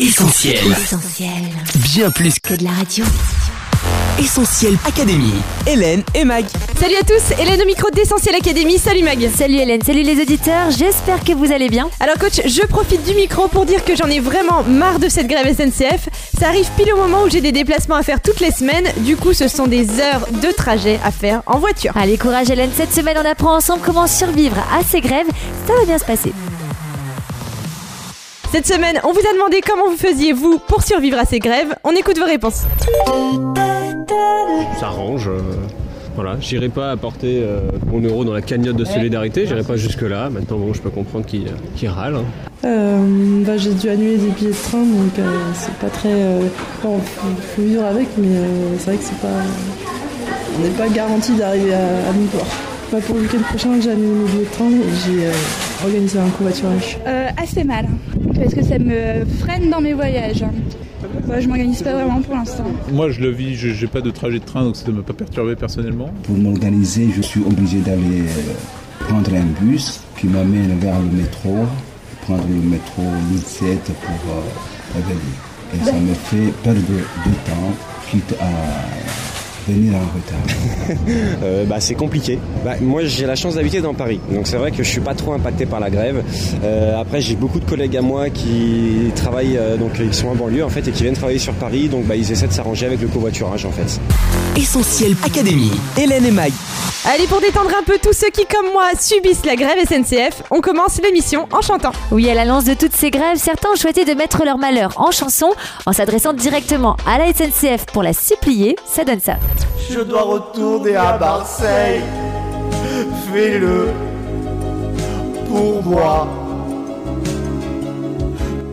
Essentiel. Essentiel. Bien plus Que de la radio. Essentiel Académie. Hélène et Mag. Salut à tous, Hélène au micro d'Essentiel Académie. Salut Mag. Salut Hélène, salut les auditeurs, j'espère que vous allez bien. Alors coach, je profite du micro pour dire que j'en ai vraiment marre de cette grève SNCF. Ça arrive pile au moment où j'ai des déplacements à faire toutes les semaines. Du coup, ce sont des heures de trajet à faire en voiture. Allez, courage Hélène, cette semaine on apprend ensemble comment survivre à ces grèves. Ça va bien se passer. Cette semaine, on vous a demandé comment vous faisiez vous pour survivre à ces grèves. On écoute vos réponses. s'arrange. euh, voilà, j'irai pas apporter euh, mon euro dans la cagnotte de solidarité, j'irai pas jusque là. Maintenant, bon, je peux comprendre qu'il qu'il râle. hein. Euh, bah, j'ai dû annuler des billets de train, donc euh, c'est pas très. Euh, bon, faut, faut vivre avec, mais euh, c'est vrai que c'est pas. On n'est pas garanti d'arriver à, à bon port. Bah, pour le week-end prochain, j'ai annulé mes billets de train et j'ai euh, organisé un covoiturage. Euh, assez mal, parce que ça me freine dans mes voyages. Bah, je m'organise pas vraiment pour l'instant. Moi, je le vis, je n'ai pas de trajet de train, donc ça ne m'a pas perturbé personnellement. Pour m'organiser, je suis obligé d'aller euh, prendre un bus qui m'amène vers le métro, prendre le métro 1007 pour euh. Et ça me fait perdre du temps, quitte à venir en retard. Euh, bah, c'est compliqué. Bah, moi, j'ai la chance d'habiter dans Paris, donc c'est vrai que je suis pas trop impacté par la grève. Euh, après, j'ai beaucoup de collègues à moi qui travaillent, euh, donc ils sont en banlieue en fait, et qui viennent travailler sur Paris, donc bah, ils essaient de s'arranger avec le covoiturage en fait. Essentiel Académie. Hélène et Mag. Allez, pour détendre un peu tous ceux qui, comme moi, subissent la grève SNCF, on commence l'émission en chantant. Oui, à l'annonce de toutes ces grèves, certains ont choisi de mettre leur malheur en chanson en s'adressant directement à la SNCF pour la supplier. Ça donne ça. Je dois retourner à Marseille. Fais-le pour moi.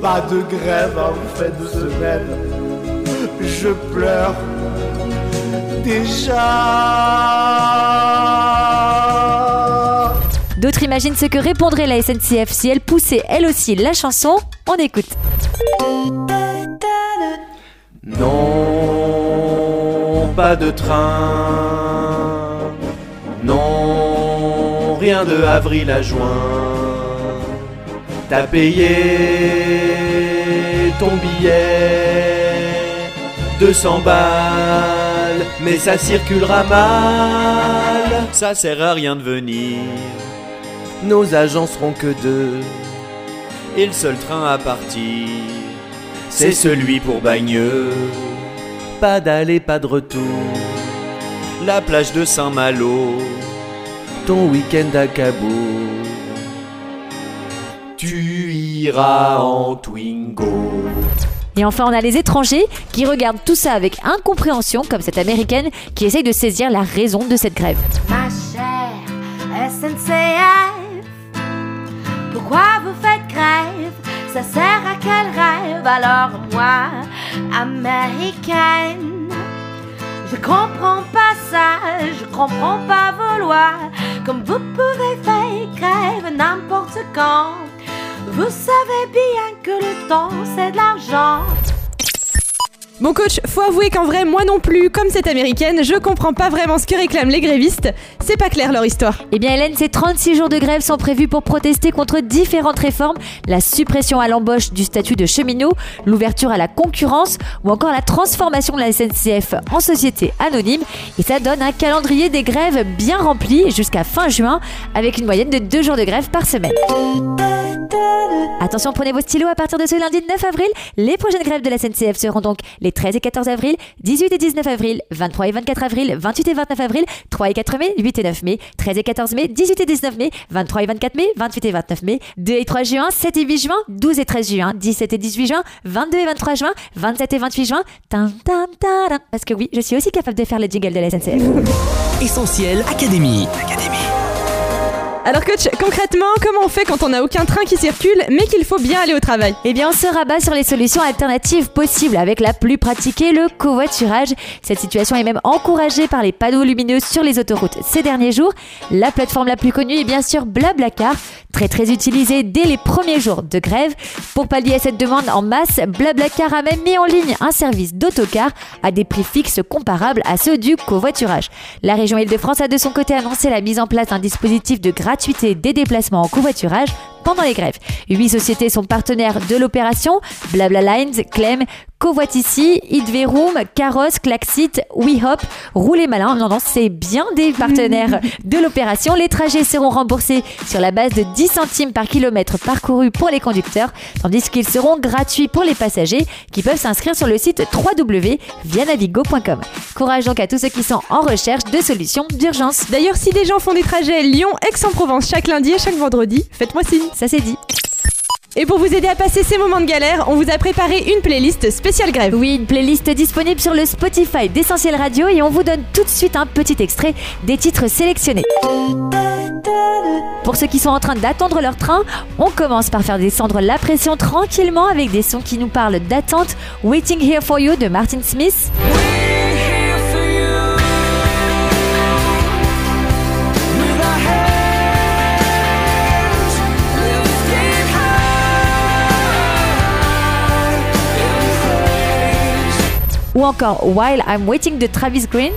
Pas de grève en fin de semaine. Je pleure déjà. D'autres imaginent ce que répondrait la SNCF si elle poussait elle aussi la chanson. On écoute. Non, pas de train. Non, rien de avril à juin. T'as payé ton billet 200 balles, mais ça circulera mal. Ça sert à rien de venir. Nos agents seront que deux. Et le seul train à partir, c'est celui pour Bagneux. Pas d'aller, pas de retour. La plage de Saint-Malo, ton week-end à Cabourg. Tu iras en Twingo. Et enfin, on a les étrangers qui regardent tout ça avec incompréhension, comme cette américaine qui essaye de saisir la raison de cette grève. Ma chère SNCF, pourquoi vous faites grève? Ça sert à quel rêve? Alors moi, américaine, je comprends pas ça, je comprends pas vos lois. Comme vous pouvez faire grève n'importe quand, vous savez bien que le temps c'est de l'argent. Bon coach, faut avouer qu'en vrai, moi non plus, comme cette américaine, je comprends pas vraiment ce que réclament les grévistes. C'est pas clair leur histoire. Eh bien Hélène, ces 36 jours de grève sont prévus pour protester contre différentes réformes, la suppression à l'embauche du statut de cheminot, l'ouverture à la concurrence ou encore la transformation de la SNCF en société anonyme. Et ça donne un calendrier des grèves bien rempli jusqu'à fin juin avec une moyenne de 2 jours de grève par semaine. Attention, prenez vos stylos à partir de ce lundi 9 avril. Les prochaines grèves de la SNCF seront donc les 13 et 14 avril, 18 et 19 avril, 23 et 24 avril, 28 et 29 avril, 3 et 4 mai, 8 et 9 mai, 13 et 14 mai, 18 et 19 mai, 23 et 24 mai, 28 et 29 mai, 2 et 3 juin, 7 et 8 juin, 12 et 13 juin, 17 et 18 juin, 22 et 23 juin, 27 et 28 juin. Tin, tin, tadam. Parce que oui, je suis aussi capable de faire le jingle de la SNCF. Essentiel Académie. Alors coach, concrètement, comment on fait quand on n'a aucun train qui circule, mais qu'il faut bien aller au travail? Eh bien, on se rabat sur les solutions alternatives possibles avec la plus pratiquée, le covoiturage. Cette situation est même encouragée par les panneaux lumineux sur les autoroutes ces derniers jours. La plateforme la plus connue est bien sûr Blablacar, très très utilisée dès les premiers jours de grève. Pour pallier à cette demande en masse, Blablacar a même mis en ligne un service d'autocar à des prix fixes comparables à ceux du covoiturage. La région Île-de-France a de son côté annoncé la mise en place d'un dispositif de gratuité des déplacements en covoiturage pendant les grèves. Huit sociétés sont partenaires de l'opération Blabla Lines, Clem, Covoitici, Idverum, Caros, Klaxit, WeHop, Roulez Malin. Non, non, c'est bien des partenaires de l'opération. Les trajets seront remboursés sur la base de 10 centimes par kilomètre parcouru pour les conducteurs, tandis qu'ils seront gratuits pour les passagers qui peuvent s'inscrire sur le site www.vianavigo.com. Courage donc à tous ceux qui sont en recherche de solutions d'urgence. D'ailleurs, si des gens font des trajets Lyon-Aix-en-Provence chaque lundi et chaque vendredi, faites-moi signe. Ça c'est dit. Et pour vous aider à passer ces moments de galère, on vous a préparé une playlist spéciale grève. Oui, une playlist disponible sur le Spotify d'Essentiel Radio et on vous donne tout de suite un petit extrait des titres sélectionnés. Pour ceux qui sont en train d'attendre leur train, on commence par faire descendre la pression tranquillement avec des sons qui nous parlent d'attente. Waiting Here For You de Martin Smith. Ou encore While I'm Waiting de Travis Green.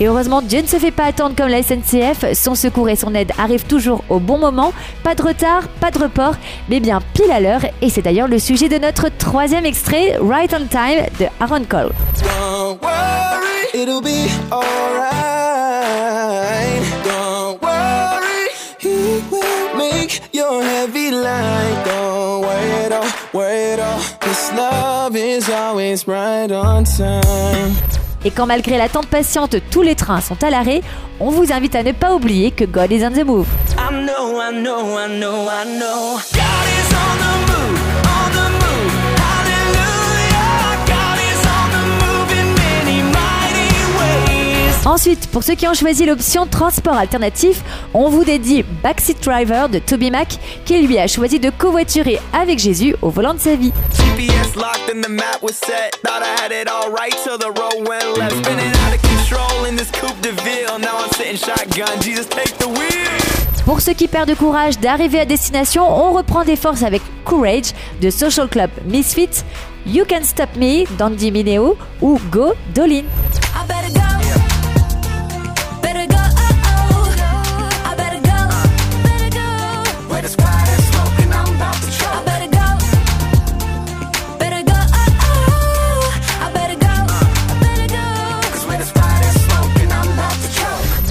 Et heureusement, Dieu ne se fait pas attendre comme la SNCF. Son secours et son aide arrivent toujours au bon moment. Pas de retard, pas de report, mais bien pile à l'heure. Et c'est d'ailleurs le sujet de notre troisième extrait, Right on Time de Aaron Cole. Don't worry, it'll be alright. Don't worry, he will make your heavy light. Don't. Et quand malgré l'attente patiente, tous les trains sont à l'arrêt, on vous invite à ne pas oublier que God is on the move. Ensuite, pour ceux qui ont choisi l'option transport alternatif, on vous dédie Backseat Driver de Toby Mac, qui lui a choisi de covoiturer avec Jésus au volant de sa vie. Pour ceux qui perdent courage d'arriver à destination, on reprend des forces avec Courage de Social Club Misfits, You Can Stop Me d'Andy Mineo ou Go Dolin.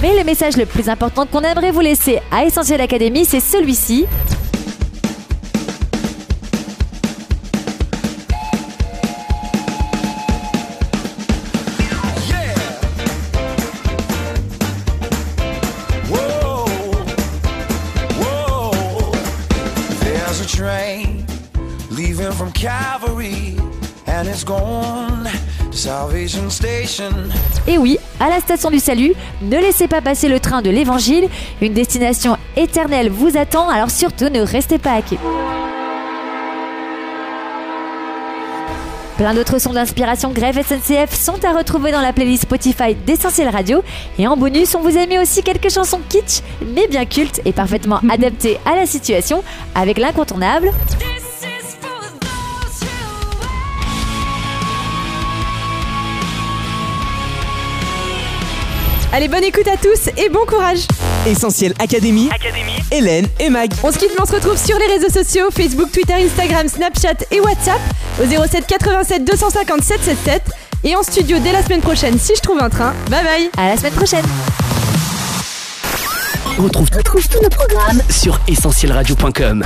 Mais le message le plus important qu'on aimerait vous laisser à Essentiel Academy, c'est celui-ci. Et oui, à la station du salut, ne laissez pas passer le train de l'évangile. Une destination éternelle vous attend, alors surtout ne restez pas à quai. Plein d'autres sons d'inspiration Grève SNCF sont à retrouver dans la playlist Spotify d'Essentiel Radio. Et en bonus, on vous a mis aussi quelques chansons kitsch, mais bien cultes et parfaitement adaptées à la situation, avec l'incontournable. Allez, bonne écoute à tous et bon courage. Essentiel Académie, Hélène et Mag. On se quitte, mais on se retrouve sur les réseaux sociaux Facebook, Twitter, Instagram, Snapchat et WhatsApp au 07 87 250 777 et en studio dès la semaine prochaine si je trouve un train. Bye bye. À la semaine prochaine. On retrouve, tous nos programmes sur essentielradio.com.